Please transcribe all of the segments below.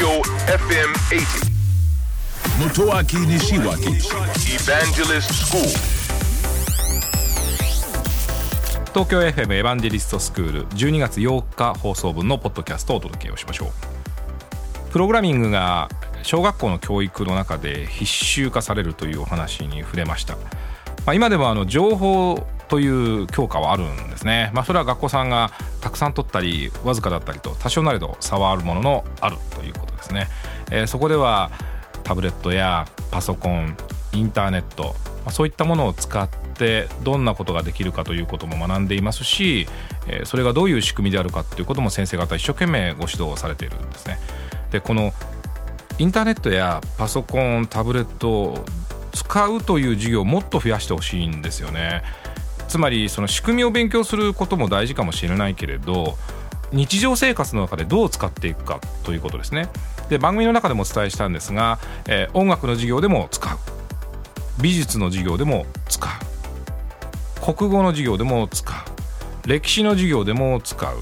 Tokyo FM 80. Motoaki Nishiwaki Evangelist School. 東京 FM エヴァンジェリストスクール12月8日放送分のポッドキャストをお届けをしましょう。プログラミングが小学校の教育の中で必修化されるというお話に触れました、まあ、今でもあの情報という教科はあるんですね、まあ、それは学校さんがたくさん取ったりわずかだったりと多少なれど差はあるもののあるということですね、えーそこではタブレットやパソコンインターネット、まあそういったものを使ってどんなことができるかということも学んでいますし、えーそれがどういう仕組みであるかということも先生方一生懸命ご指導されているんですね。でこのインターネットやパソコンタブレットを使うという授業をもっと増やしてほしいんですよね。つまりその仕組みを勉強することも大事かもしれないけれど日常生活の中でどう使っていくかということですね。で番組の中でもお伝えしたんですが、えー音楽の授業でも使う。美術の授業でも使う。国語の授業でも使う。歴史の授業でも使う。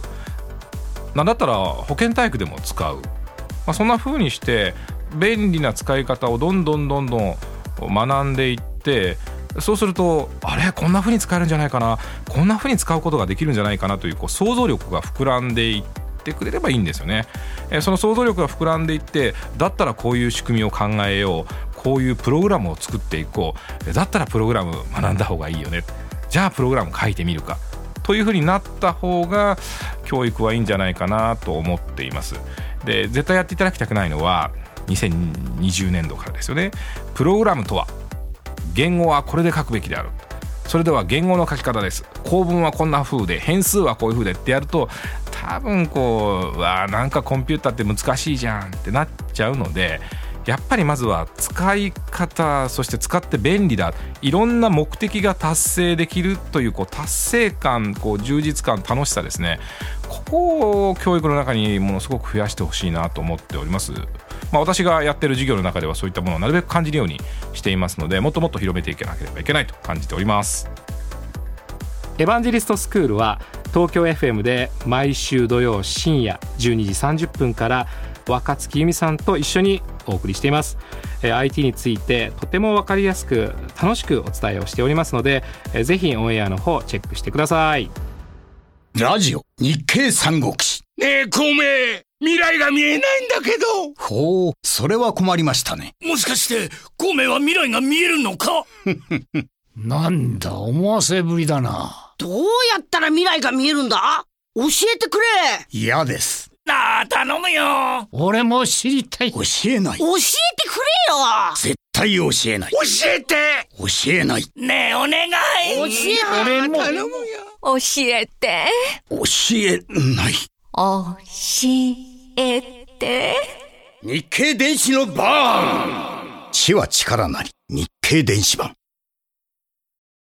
なんだったら保健体育でも使う、まあ、そんな風にして便利な使い方をどんどんどんどん学んでいってそうするとあれこんな風に使えるんじゃないかなこんな風に使うことができるんじゃないかなというこう想像力が膨らんでいってくれればいいんですよね。えその想像力が膨らんでいってだったらこういう仕組みを考えようこういうプログラムを作っていこうだったらプログラム学んだ方がいいよねじゃあプログラム書いてみるかというふうになった方が教育はいいんじゃないかなと思っています。で絶対やっていただきたくないのは2020年度からですよね。プログラムとは言語はこれで書くべきである。それでは言語の書き方です。構文はこんな風で変数はこういう風でってやると多分こうわなんかコンピューターって難しいじゃんってなっちゃうのでやっぱりまずは使い方そして使って便利だ。いろんな目的が達成できるというこう達成感こう充実感楽しさですね。ここを教育の中にものすごく増やしてほしいなと思っております。まあ、私がやってる授業の中ではそういったものをなるべく感じるようにしていますのでもっともっと広めていかなければいけないと感じております。エヴァンジェリストスクールは東京 FM で毎週土曜深夜12時30分から若月由美さんと一緒にお送りしています、え IT についてとても分かりやすく楽しくお伝えをしておりますので、ぜひオンエアの方チェックしてください。ラジオ日経三国志。ねえ、孔明。未来が見えないんだけど。ほうそれは困りましたね。もしかして、孔明は未来が見えるのか？なんだ、思わせぶりだな。どうやったら未来が見えるんだ？教えてくれ。嫌です。なあ、頼むよ。俺も知りたい。教えない。教えてくれよ。絶対教えない。教えて。教えない。ねえ、お願い。教え俺も。教えて。教えない教えて。日経電子のバーン知は力なり日経電子版